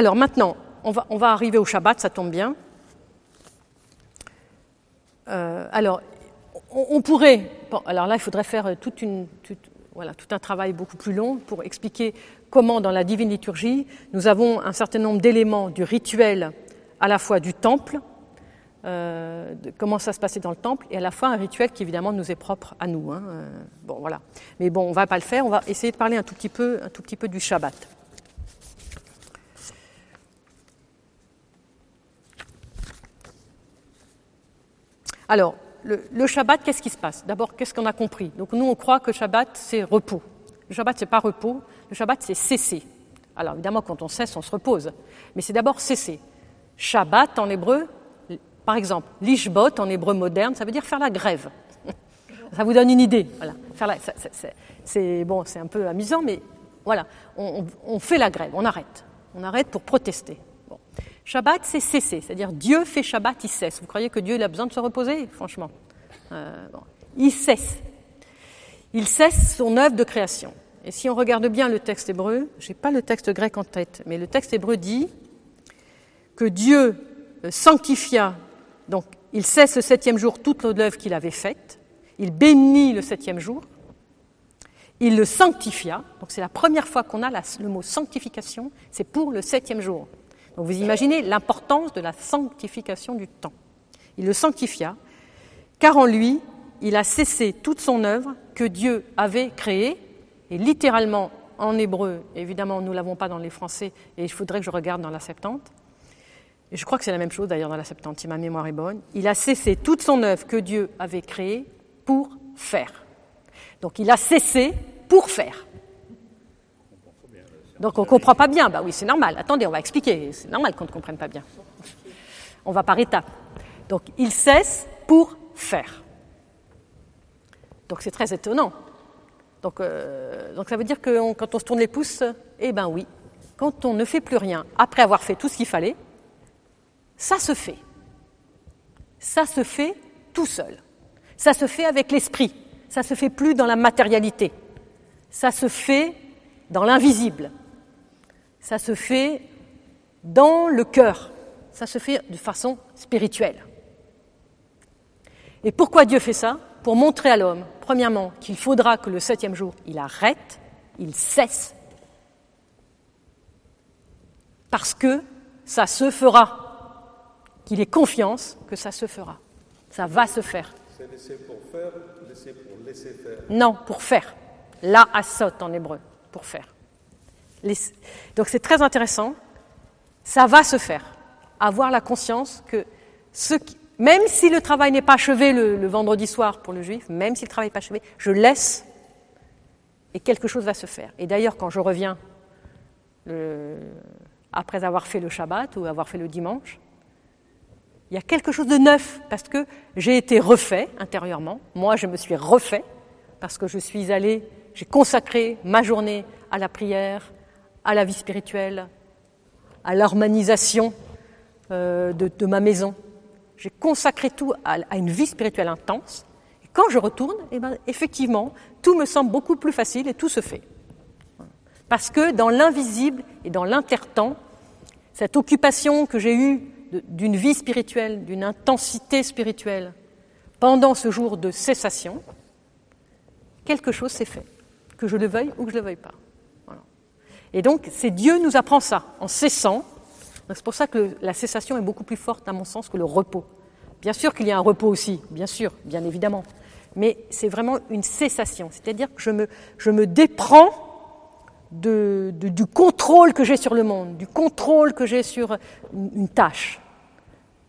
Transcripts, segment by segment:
Alors maintenant, on va, arriver au Shabbat, ça tombe bien. Euh, alors, on, pourrait. alors là, il faudrait faire voilà, tout un travail beaucoup plus long pour expliquer comment, dans la divine liturgie, nous avons un certain nombre d'éléments du rituel, à la fois du temple, euh, comment ça se passait dans le temple, et à la fois un rituel qui évidemment nous est propre à nous. hein, euh, bon, voilà. Mais bon, on va pas le faire. On va essayer de parler un tout petit peu, un tout petit peu du Shabbat. Alors, le, Shabbat, qu'est-ce qui se passe? D'abord, qu'est-ce qu'on a compris? Donc, nous, on croit que Shabbat, c'est repos. Le Shabbat, c'est pas repos. Le Shabbat, c'est cesser. Alors, évidemment, quand on cesse, on se repose. Mais c'est d'abord cesser. Shabbat, en hébreu, par exemple, lishbot, en hébreu moderne, ça veut dire faire la grève. Ça vous donne une idée. Voilà. C'est- bon, c'est un peu amusant, mais voilà, on fait la grève, on arrête. On arrête pour protester. Shabbat, c'est cesser, c'est-à-dire Dieu fait Shabbat, il cesse. Vous croyez que Dieu a besoin de se reposer? Franchement. Euh. Il cesse. Il cesse son œuvre de création. Et si on regarde bien le texte hébreu, je n'ai pas le texte grec en tête, mais le texte hébreu dit que Dieu euh, sanctifia, donc il cesse le septième jour toute l'œuvre qu'il avait faite, il bénit le septième jour, il le sanctifia, donc c'est la première fois qu'on a le mot sanctification, c'est pour le septième jour. Donc vous imaginez l'importance de la sanctification du temps. Il le sanctifia, car en lui, il a cessé toute son œuvre que Dieu avait créée, et littéralement en hébreu, évidemment nous ne l'avons pas dans les français, et il faudrait que je regarde dans la Septante, et je crois que c'est la même chose d'ailleurs dans la Septante, si ma mémoire est bonne, il a cessé toute son œuvre que Dieu avait créée pour faire. Donc il a cessé pour faire. Donc on ne comprend pas bien. Bah oui, c'est normal. Attendez, on va expliquer. C'est normal qu'on ne comprenne pas bien. On va par étapes. Donc il cesse pour faire. Donc c'est très étonnant. Donc, euh, ça veut dire que quand on se tourne les pouces, eh ben oui, quand on ne fait plus rien après avoir fait tout ce qu'il fallait, ça se fait. Ça se fait tout seul. Ça se fait avec l'esprit. Ça se fait plus dans la matérialité. Ça se fait dans l'invisible. Ça se fait dans le cœur. Ça se fait de façon spirituelle. Et pourquoi Dieu fait ça? Pour montrer à l'homme, premièrement, qu'il faudra que le septième jour, il arrête, il cesse. Parce que ça se fera. Qu'il ait confiance que ça se fera. Ça va se faire. C'est laisser pour faire, laisser pour laisser faire. Non, pour faire. La asot en hébreu, pour faire. Donc c'est très intéressant. Ça va se faire. Avoir la conscience que même si le travail n'est pas achevé le, vendredi soir pour le juif, même si le travail n'est pas achevé, je laisse et quelque chose va se faire. Et d'ailleurs, quand je reviens après avoir fait le Shabbat ou avoir fait le dimanche, il y a quelque chose de neuf parce que j'ai été refait intérieurement. Moi, je me suis refait parce que je suis allé, j'ai consacré ma journée à la prière, à la vie spirituelle, à l'harmonisation euh, de, ma maison. J'ai consacré tout à, une vie spirituelle intense. Et quand je retourne, eh ben, effectivement, tout me semble beaucoup plus facile et tout se fait. Parce que dans l'invisible et dans l'intertemps, cette occupation que j'ai eue d'une vie spirituelle, d'une intensité spirituelle, pendant ce jour de cessation, quelque chose s'est fait, que je le veuille ou que je ne le veuille pas. Et donc, c'est Dieu nous apprend ça, en cessant. C'est pour ça que la cessation est beaucoup plus forte, à mon sens, que le repos. Bien sûr qu'il y a un repos aussi, bien sûr, bien évidemment. Mais c'est vraiment une cessation, c'est-à-dire que je me, déprends du contrôle que j'ai sur le monde, du contrôle que j'ai sur une, tâche.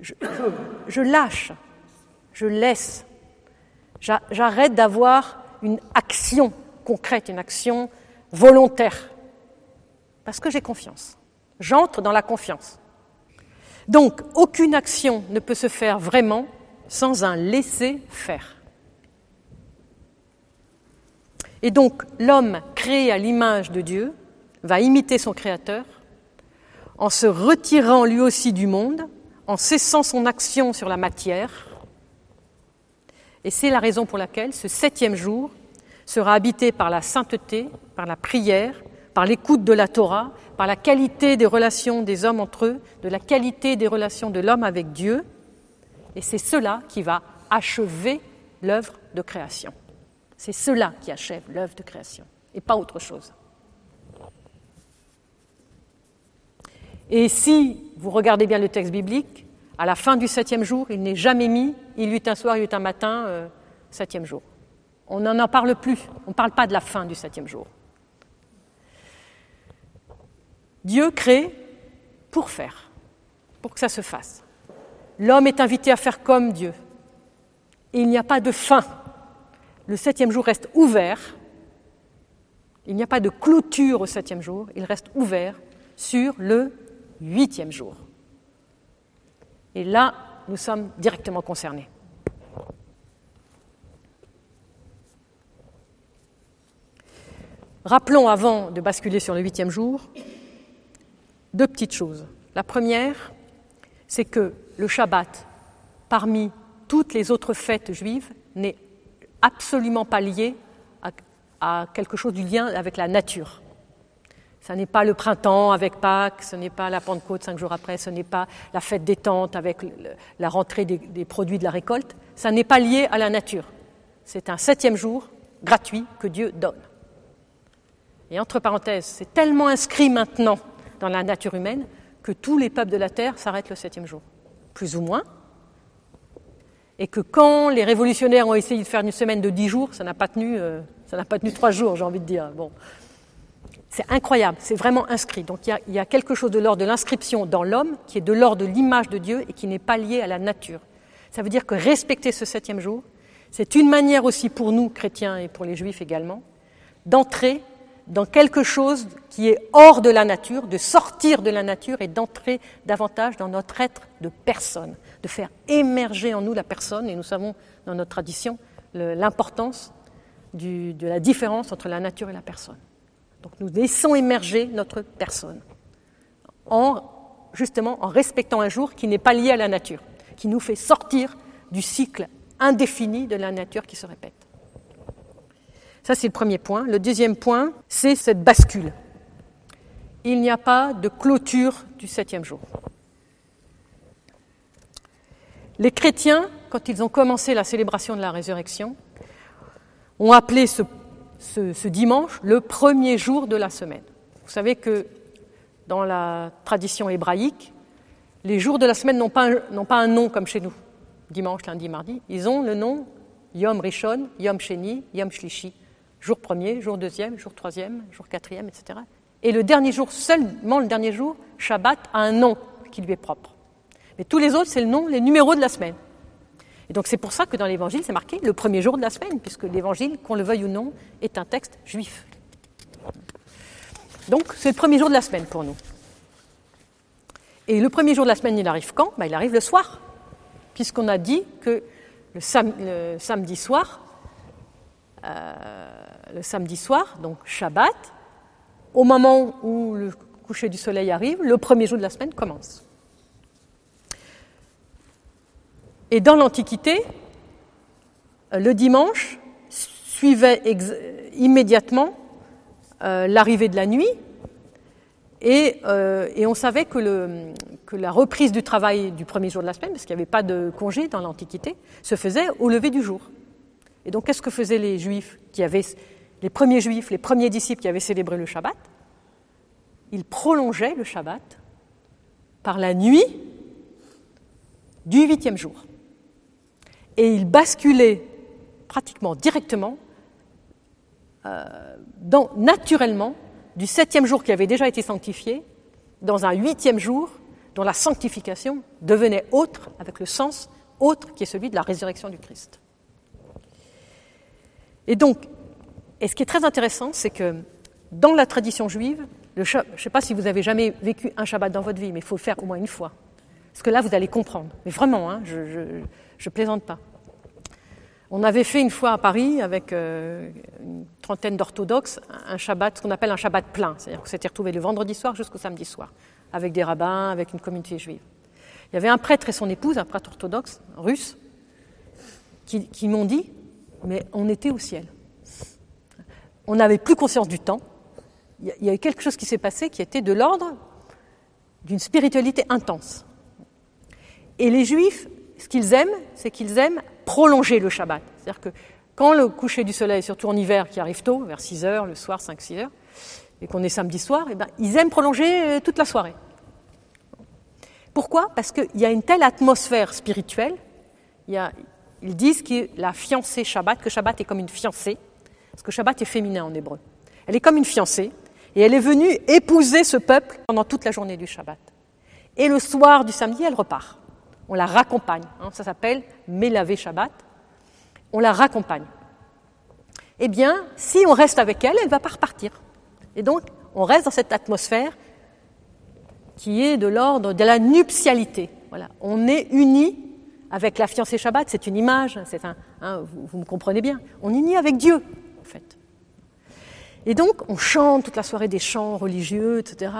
Je, lâche, je laisse. J'a- J'arrête d'avoir une action concrète, une action volontaire, parce que j'ai confiance. J'entre dans la confiance. Donc, aucune action ne peut se faire vraiment sans un laisser-faire. Et donc, l'homme créé à l'image de Dieu va imiter son Créateur en se retirant lui aussi du monde, en cessant son action sur la matière. Et c'est la raison pour laquelle ce septième jour sera habité par la sainteté, par la prière, par l'écoute de la Torah, par la qualité des relations des hommes entre eux, de la qualité des relations de l'homme avec Dieu. Et c'est cela qui va achever l'œuvre de création. C'est cela qui achève l'œuvre de création, et pas autre chose. Et si vous regardez bien le texte biblique, à la fin du septième jour, il n'est jamais mis, il y eut un soir, il y eut un matin, euh, septième jour. On n'en en parle plus, on ne parle pas de la fin du septième jour. Dieu crée pour faire, pour que ça se fasse. L'homme est invité à faire comme Dieu. Il n'y a pas de fin. Le septième jour reste ouvert. Il n'y a pas de clôture au septième jour, il reste ouvert sur le huitième jour. Et là, nous sommes directement concernés. Rappelons, avant de basculer sur le huitième jour, deux petites choses. La première, c'est que le Shabbat, parmi toutes les autres fêtes juives, n'est absolument pas lié à, quelque chose du lien avec la nature. Ce n'est pas le printemps avec Pâques, ce n'est pas la Pentecôte cinq jours après, ce n'est pas la fête des tentes avec la rentrée des, des produits de la récolte. Ça n'est pas lié à la nature. C'est un septième jour gratuit que Dieu donne. Et entre parenthèses, c'est tellement inscrit maintenant dans la nature humaine que tous les peuples de la terre s'arrêtent le septième jour, plus ou moins. Et que quand les révolutionnaires ont essayé de faire une semaine de dix jours, ça n'a pas tenu, euh, ça n'a pas tenu trois jours, j'ai envie de dire. Bon, c'est incroyable, c'est vraiment inscrit. Donc il y, a, il y a quelque chose de l'ordre de l'inscription dans l'homme qui est de l'ordre de l'image de Dieu et qui n'est pas lié à la nature. Ça veut dire que respecter ce septième jour, c'est une manière aussi pour nous, chrétiens et pour les juifs également, d'entrer dans quelque chose qui est hors de la nature, de sortir de la nature et d'entrer davantage dans notre être de personne, de faire émerger en nous la personne. Et nous savons dans notre tradition l'importance de la différence entre la nature et la personne. Donc nous laissons émerger notre personne, en, justement en respectant un jour qui n'est pas lié à la nature, qui nous fait sortir du cycle indéfini de la nature qui se répète. Ça, c'est le premier point. Le deuxième point, c'est cette bascule. Il n'y a pas de clôture du septième jour. Les chrétiens, quand ils ont commencé la célébration de la résurrection, ont appelé ce dimanche le premier jour de la semaine. Vous savez que dans la tradition hébraïque, les jours de la semaine n'ont pas, pas, un nom comme chez nous, dimanche, lundi, mardi. Ils ont le nom Yom Rishon, Yom Sheni, Yom Shlishi. Jour premier, jour deuxième, jour troisième, jour quatrième, etc. Et le dernier jour, seulement le dernier jour, Shabbat, a un nom qui lui est propre. Mais tous les autres, c'est le nom, les numéros de la semaine. Et donc c'est pour ça que dans l'Évangile, c'est marqué le premier jour de la semaine, puisque l'Évangile, qu'on le veuille ou non, est un texte juif. Donc c'est le premier jour de la semaine pour nous. Et le premier jour de la semaine, il arrive quand? Ben, Il arrive le soir, puisqu'on a dit que le, sam le samedi soir, euh, le samedi soir, donc Shabbat, au moment où le coucher du soleil arrive, le premier jour de la semaine commence. Et dans l'Antiquité, le dimanche suivait immédiatement euh, l'arrivée de la nuit et, euh, on savait que, la reprise du travail du premier jour de la semaine, parce qu'il n'y avait pas de congé dans l'Antiquité, se faisait au lever du jour. Et donc qu'est-ce que faisaient les juifs qui avaient, les premiers juifs, les premiers disciples qui avaient célébré le Shabbat Ils prolongeaient le Shabbat par la nuit du huitième jour et il basculait pratiquement directement, euh, naturellement, du septième jour qui avait déjà été sanctifié, dans un huitième jour dont la sanctification devenait autre, avec le sens autre qui est celui de la résurrection du Christ. Et donc, et ce qui est très intéressant, c'est que dans la tradition juive, je ne sais pas si vous avez jamais vécu un Shabbat dans votre vie, mais il faut le faire au moins une fois. Parce que là, vous allez comprendre. Mais vraiment, hein, je, je plaisante pas. On avait fait une fois à Paris, avec euh, une trentaine d'orthodoxes, un Shabbat, ce qu'on appelle un Shabbat plein. C'est-à-dire qu'on s'était retrouvé le vendredi soir jusqu'au samedi soir, avec des rabbins, avec une communauté juive. Il y avait un prêtre et son épouse, un prêtre orthodoxe, russe, qui m'ont dit Mais on était au ciel. On n'avait plus conscience du temps. il y a eu quelque chose qui s'est passé qui était de l'ordre d'une spiritualité intense. Et les Juifs, ce qu'ils aiment, c'est qu'ils aiment prolonger le Shabbat. C'est-à-dire que quand le coucher du soleil, surtout en hiver, qui arrive tôt, vers 6 heures, le soir, 5-6 heures, et qu'on est samedi soir, eh ben, ils aiment prolonger euh, toute la soirée. Pourquoi? Parce qu'il y a une telle atmosphère spirituelle. Ils disent que la fiancée Shabbat, que Shabbat est comme une fiancée, parce que Shabbat est féminin en hébreu. Elle est comme une fiancée, et elle est venue épouser ce peuple pendant toute la journée du Shabbat. Et le soir du samedi, elle repart. On la raccompagne. Hein, ça s'appelle Mélavé Shabbat. On la raccompagne. Eh bien, si on reste avec elle, elle ne va pas repartir. Et donc, on reste dans cette atmosphère qui est de l'ordre de la nuptialité. Voilà. On est unis avec la fiancée Shabbat, c'est une image, un, hein, vous, me comprenez bien. On est unis avec Dieu, fait. Et donc, on chante toute la soirée des chants religieux, etc.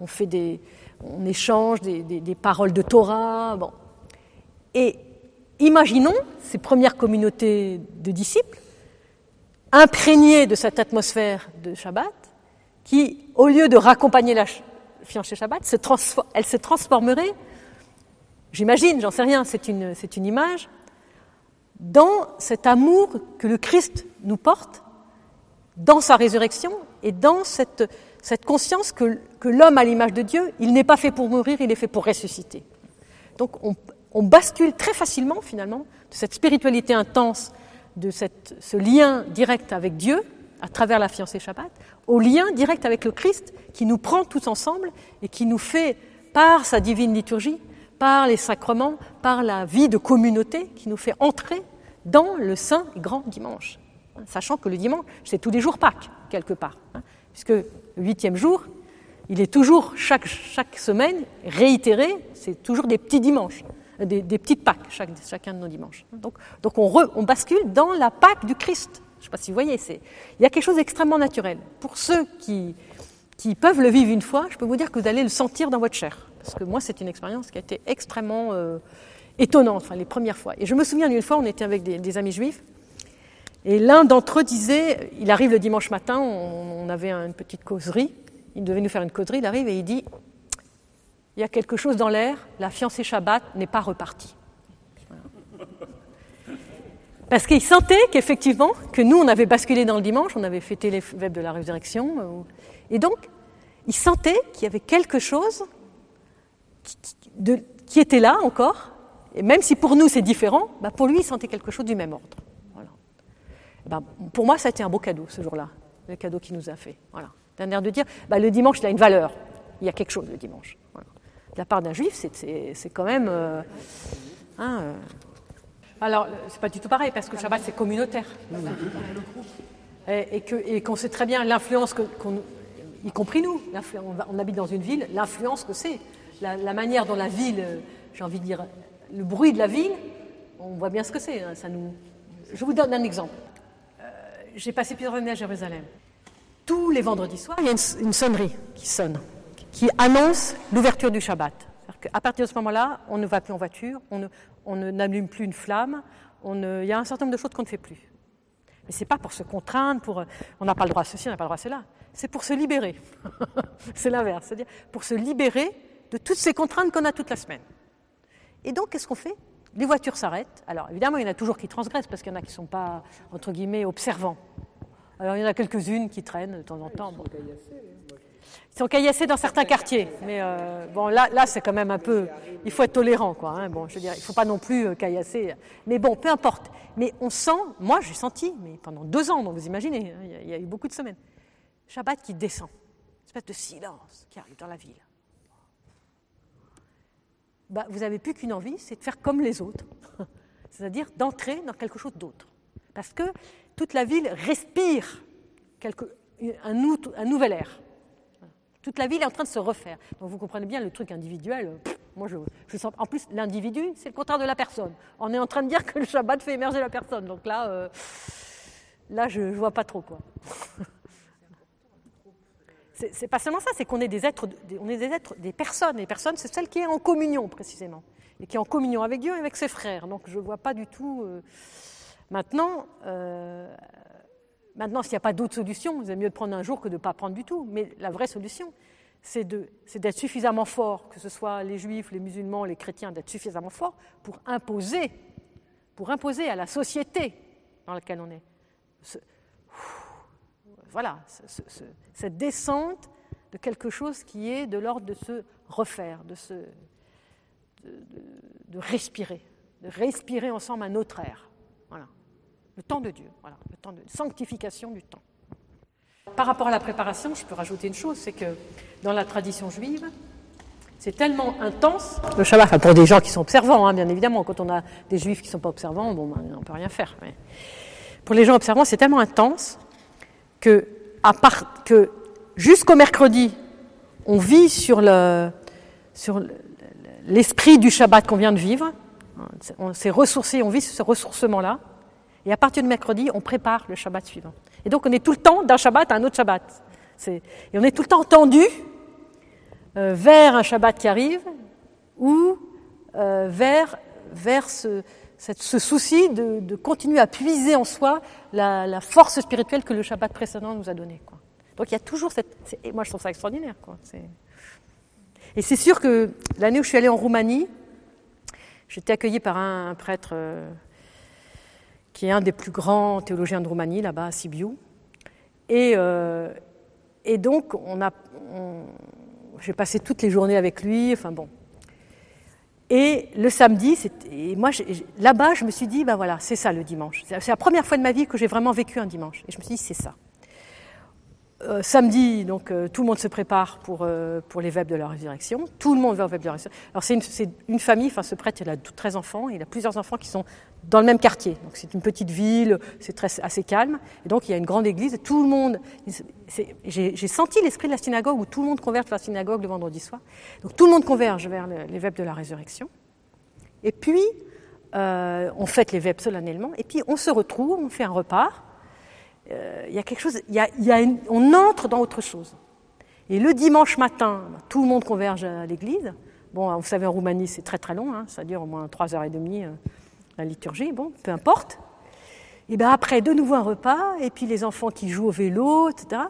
On, fait des, on échange des, des, paroles de Torah. Bon. Et imaginons ces premières communautés de disciples, imprégnées de cette atmosphère de Shabbat, qui, au lieu de raccompagner la fiancée Shabbat, elle se transformerait, j'imagine, j'en sais rien, c'est une, c'est une image, dans cet amour que le Christ nous porte, dans sa résurrection et dans cette, conscience que, l'homme à l'image de Dieu, il n'est pas fait pour mourir, il est fait pour ressusciter. Donc on, bascule très facilement finalement de cette spiritualité intense, de ce lien direct avec Dieu, à travers la fiancée Shabbat, au lien direct avec le Christ qui nous prend tous ensemble et qui nous fait, par sa divine liturgie, par les sacrements, par la vie de communauté, qui nous fait entrer dans le saint grand dimanche. Sachant que le dimanche, c'est tous les jours Pâques, quelque part. Hein, puisque le huitième jour, il est toujours, chaque, chaque semaine, réitéré, c'est toujours des petits dimanches, des, petites Pâques, chaque, chacun de nos dimanches. Donc, donc on, on bascule dans la Pâque du Christ. Je ne sais pas si vous voyez, il y a quelque chose d'extrêmement naturel. Pour ceux qui, qui peuvent le vivre une fois, je peux vous dire que vous allez le sentir dans votre chair. Parce que moi, c'est une expérience qui a été extrêmement euh, étonnante, enfin, les premières fois. Et je me souviens d'une fois, on était avec des, amis juifs, et l'un d'entre eux disait, il arrive le dimanche matin, on, avait une petite causerie, il devait nous faire une causerie, il arrive et il dit, il y a quelque chose dans l'air, la fiancée Shabbat n'est pas repartie. Parce qu'il sentait qu'effectivement, que nous, on avait basculé dans le dimanche, on avait fêté les fêtes de la résurrection. Euh, et donc, il sentait qu'il y avait quelque chose qui, était là encore. Et même si pour nous c'est différent, bah pour lui, il sentait quelque chose du même ordre. Voilà. Ben, pour moi, ça a été un beau cadeau ce jour-là, le cadeau qu'il nous a fait. Voilà. D'un air de dire, bah, le dimanche, il a une valeur. Il y a quelque chose le dimanche. De la part d'un juif, c'est quand même. Euh, hein, euh, alors, c'est pas du tout pareil, parce que le Shabbat, c'est communautaire. Et, qu'on sait très bien l'influence, qu'on, y compris nous, on, habite dans une ville, l'influence que c'est. La, manière dont la ville, j'ai envie de dire, le bruit de la ville, on voit bien ce que c'est. Hein. Je vous donne un exemple. Euh, j'ai passé plusieurs années à Jérusalem. Tous les vendredis soirs, il y a une, sonnerie qui sonne, qui annonce l'ouverture du Shabbat. À partir de ce moment-là, on ne va plus en voiture, on n'allume plus une flamme, il y a un certain nombre de choses qu'on ne fait plus. Mais ce n'est pas pour se contraindre, euh, on n'a pas le droit à ceci, on n'a pas le droit à cela. C'est pour se libérer. c'est l'inverse, c'est-à-dire pour se libérer de toutes ces contraintes qu'on a toute la semaine. Et donc, qu'est-ce qu'on fait? Les voitures s'arrêtent. Alors, évidemment, il y en a toujours qui transgressent parce qu'il y en a qui ne sont pas, entre guillemets, observants. Alors, il y en a quelques-unes qui traînent de temps en temps. Ils sont caillassés dans certains quartiers. Mais euh, bon, là, là c'est quand même un peu. Il faut être tolérant, quoi. Hein. Bon, je veux dire, il ne faut pas non plus euh, caillasser. Mais bon, peu importe. Mais on sent, moi j'ai senti, mais pendant deux ans, donc vous imaginez, hein, il, y a, eu beaucoup de semaines, Shabbat qui descend, une espèce de silence qui arrive dans la ville. Bah, vous n'avez plus qu'une envie, c'est de faire comme les autres, c'est-à-dire d'entrer dans quelque chose d'autre. Parce que toute la ville respire un, nouvel air. Toute la ville est en train de se refaire. Donc vous comprenez bien le truc individuel. Moi, je, je sens. En plus, l'individu, c'est le contraire de la personne. On est en train de dire que le Shabbat fait émerger la personne. Donc là, euh, là, je, ne vois pas trop quoi. c'est pas seulement ça, c'est qu'on est des êtres, des personnes. Les personnes, c'est celle qui est en communion précisément, et qui est en communion avec Dieu et avec ses frères. Donc je ne vois pas du tout. Euh, maintenant, maintenant, s'il n'y a pas d'autre solution, c'est mieux de prendre un jour que de ne pas prendre du tout. Mais la vraie solution, c'est d'être suffisamment fort, que ce soit les juifs, les musulmans, les chrétiens, d'être suffisamment fort pour imposer, pour imposer à la société dans laquelle on est. voilà, cette descente de quelque chose qui est de l'ordre de se refaire, de, respirer, de respirer ensemble un autre air. Voilà. Le temps de Dieu, voilà, le temps de sanctification du temps. Par rapport à la préparation, je peux rajouter une chose, c'est que dans la tradition juive, c'est tellement intense. Le Shabbat, pour des gens qui sont observants, hein, bien évidemment, quand on a des juifs qui ne sont pas observants, ben, on ne peut rien faire. Mais pour les gens observants, c'est tellement intense que, jusqu'au mercredi, on vit sur l'esprit du Shabbat qu'on vient de vivre. On s'est ressourcé, on vit ce ressourcement-là. Et à partir du mercredi, on prépare le Shabbat suivant. Et donc on est tout le temps d'un Shabbat à un autre Shabbat. Et on est tout le temps tendu euh, vers un Shabbat qui arrive ou euh, vers, vers ce, ce souci de, continuer à puiser en soi la, force spirituelle que le Shabbat précédent nous a donnée. Donc il y a toujours cette... Et moi je trouve ça extraordinaire. Quoi. Et c'est sûr que l'année où je suis allée en Roumanie, j'étais accueillie par un, prêtre euh, qui est un des plus grands théologiens de Roumanie, là-bas à Sibiu. Et, euh, et donc, on a, j'ai passé toutes les journées avec lui, enfin bon. Et le samedi, et moi, là-bas, je me suis dit, ben voilà, c'est ça le dimanche. C'est la première fois de ma vie que j'ai vraiment vécu un dimanche. Et je me suis dit, c'est ça. Euh, samedi, donc euh, tout le monde se prépare pour, euh, pour les vêpres de la résurrection. Tout le monde va aux vêpres de la résurrection. Alors c'est une, famille, enfin ce prêtre, il a 13 enfants, il a plusieurs enfants qui sont dans le même quartier. Donc c'est une petite ville, c'est assez calme. Et donc il y a une grande église, tout le monde. J'ai senti l'esprit de la synagogue où tout le monde converge vers la synagogue le vendredi soir. Donc tout le monde converge vers les vêpres de la résurrection. Et puis on fête les vêpres solennellement, et puis on se retrouve, on fait un repas euh, y a quelque chose, on entre dans autre chose. Et le dimanche matin, tout le monde converge à l'église. Bon, vous savez, en Roumanie, c'est très très long, hein, ça dure au moins trois heures et demie, euh, la liturgie, bon, peu importe. Et bien après, de nouveau un repas, et puis les enfants qui jouent au vélo, etc.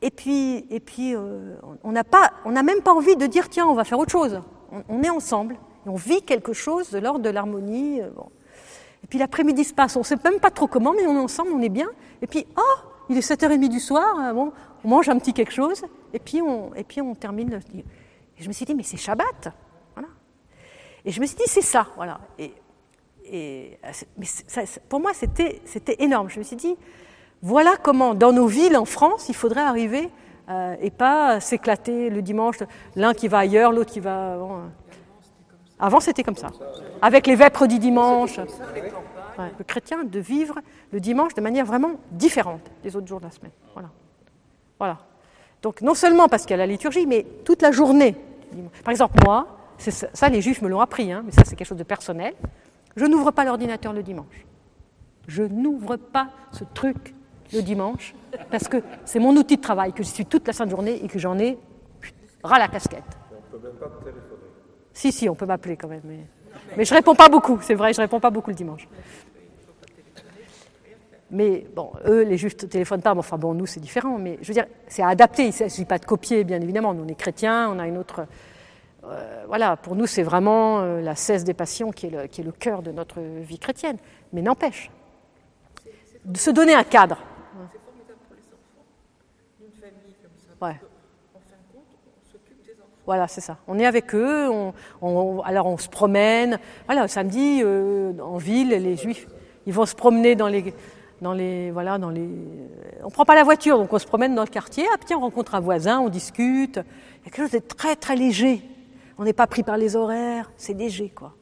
Et puis, et puis euh, on n'a même pas envie de dire, tiens, on va faire autre chose. On, est ensemble, on vit quelque chose de l'ordre de l'harmonie. Bon. Puis l'après-midi se passe, on ne sait même pas trop comment, mais on est ensemble, on est bien. Et puis, oh, il est 7h30 du soir, euh, bon, on mange un petit quelque chose, et puis on, et puis on termine. Et je me suis dit, mais c'est Shabbat. Voilà. Et je me suis dit, c'est ça. Voilà. Et, et mais ça, pour moi, c'était énorme. Je me suis dit, voilà comment, dans nos villes en France, il faudrait arriver euh, et pas s'éclater le dimanche, l'un qui va ailleurs, l'autre qui va. Avant, c'était comme ça. Avec les vêpres du dimanche. Le chrétien de vivre le dimanche de manière vraiment différente des autres jours de la semaine. Voilà. Voilà. Donc, non seulement parce qu'il y a la liturgie, mais toute la journée. Par exemple, moi, ça, les juifs me l'ont appris, hein, mais ça, c'est quelque chose de personnel. Je n'ouvre pas l'ordinateur le dimanche. Je n'ouvre pas ce truc le dimanche parce que c'est mon outil de travail, que je suis toute la sainte journée et que j'en ai ras la casquette. On peut même pas si, si, on peut m'appeler quand même. Mais, mais je réponds pas beaucoup, c'est vrai, je réponds pas beaucoup le dimanche. Mais bon, eux, les juifs ne téléphonent pas, mais enfin bon, nous, c'est différent. Mais je veux dire, c'est adapté, il ne s'agit pas de copier, bien évidemment. Nous, on est chrétiens, on a une autre. Euh, voilà, pour nous, c'est vraiment euh, la cesse des passions qui est, le, qui est le cœur de notre vie chrétienne. Mais n'empêche, de se donner un cadre. C'est formidable pour les enfants, d'une famille comme ça. Ouais. Voilà, c'est ça. On est avec eux, on, alors on se promène. Voilà, samedi, euh, en ville, les juifs, ils vont se promener dans les, dans les, voilà, dans les. On prend pas la voiture, donc on se promène dans le quartier. Ah, puis on rencontre un voisin, on discute. Il y a quelque chose de très très léger. On n'est pas pris par les horaires, c'est léger, quoi.